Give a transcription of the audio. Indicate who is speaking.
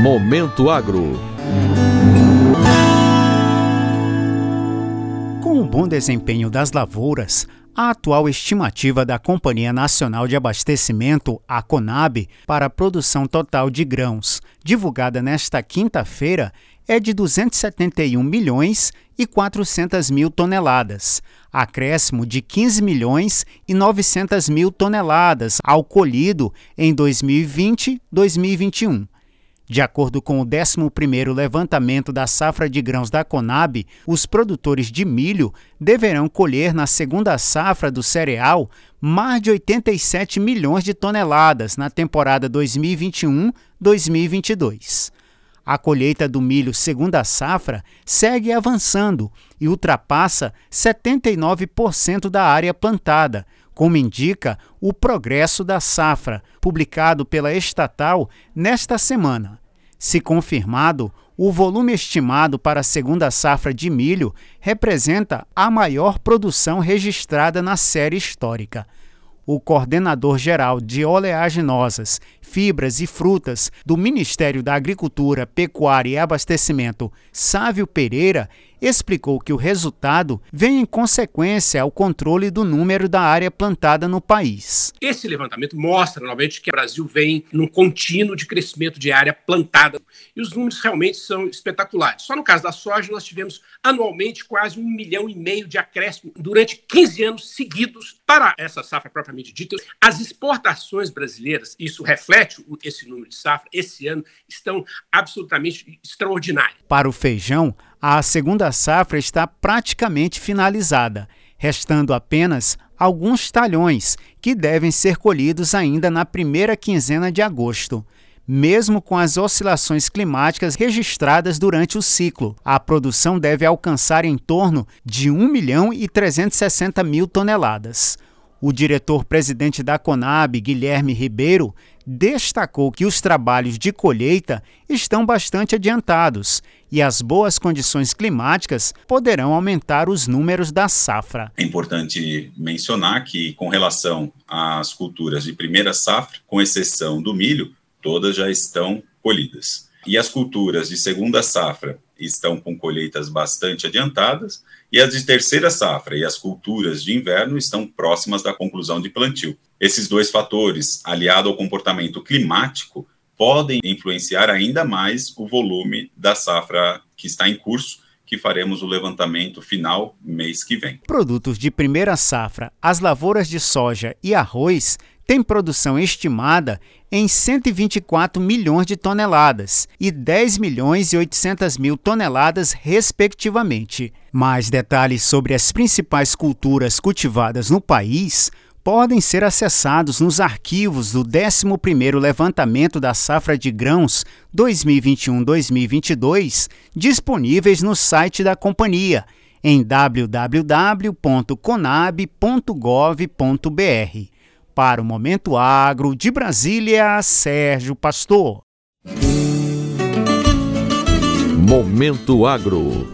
Speaker 1: Momento Agro.
Speaker 2: Com o bom desempenho das lavouras, a atual estimativa da Companhia Nacional de Abastecimento, a CONAB, para a produção total de grãos, divulgada nesta quinta-feira, é de 271 milhões e 400 mil toneladas, acréscimo de 15 milhões e 900 mil toneladas ao colhido em 2020-2021. De acordo com o 11º levantamento da safra de grãos da Conab, os produtores de milho deverão colher na segunda safra do cereal mais de 87 milhões de toneladas na temporada 2021-2022. A colheita do milho segunda safra segue avançando e ultrapassa 79% da área plantada, como indica o Progresso da Safra, publicado pela estatal nesta semana. Se confirmado, o volume estimado para a segunda safra de milho representa a maior produção registrada na série histórica o coordenador geral de oleaginosas, fibras e frutas do Ministério da Agricultura, Pecuária e Abastecimento, Sávio Pereira, explicou que o resultado vem em consequência ao controle do número da área plantada no país.
Speaker 3: Esse levantamento mostra novamente que o Brasil vem num contínuo de crescimento de área plantada e os números realmente são espetaculares. Só no caso da soja nós tivemos anualmente quase um milhão e meio de acréscimo durante 15 anos seguidos para essa safra propriamente dita. As exportações brasileiras, isso reflete esse número de safra, esse ano estão absolutamente extraordinárias.
Speaker 2: Para o feijão, a segunda safra está praticamente finalizada, restando apenas alguns talhões que devem ser colhidos ainda na primeira quinzena de agosto. Mesmo com as oscilações climáticas registradas durante o ciclo, a produção deve alcançar em torno de 1 milhão e 360 mil toneladas. O diretor-presidente da Conab, Guilherme Ribeiro, destacou que os trabalhos de colheita estão bastante adiantados e as boas condições climáticas poderão aumentar os números da safra.
Speaker 4: É importante mencionar que, com relação às culturas de primeira safra, com exceção do milho, todas já estão colhidas. E as culturas de segunda safra estão com colheitas bastante adiantadas, e as de terceira safra e as culturas de inverno estão próximas da conclusão de plantio. Esses dois fatores, aliado ao comportamento climático, podem influenciar ainda mais o volume da safra que está em curso, que faremos o levantamento final mês que vem.
Speaker 2: Produtos de primeira safra, as lavouras de soja e arroz tem produção estimada em 124 milhões de toneladas e 10 milhões e 800 mil toneladas, respectivamente. Mais detalhes sobre as principais culturas cultivadas no país podem ser acessados nos arquivos do 11º Levantamento da Safra de Grãos 2021-2022, disponíveis no site da companhia em www.conab.gov.br. Para o Momento Agro de Brasília, Sérgio Pastor.
Speaker 1: Momento Agro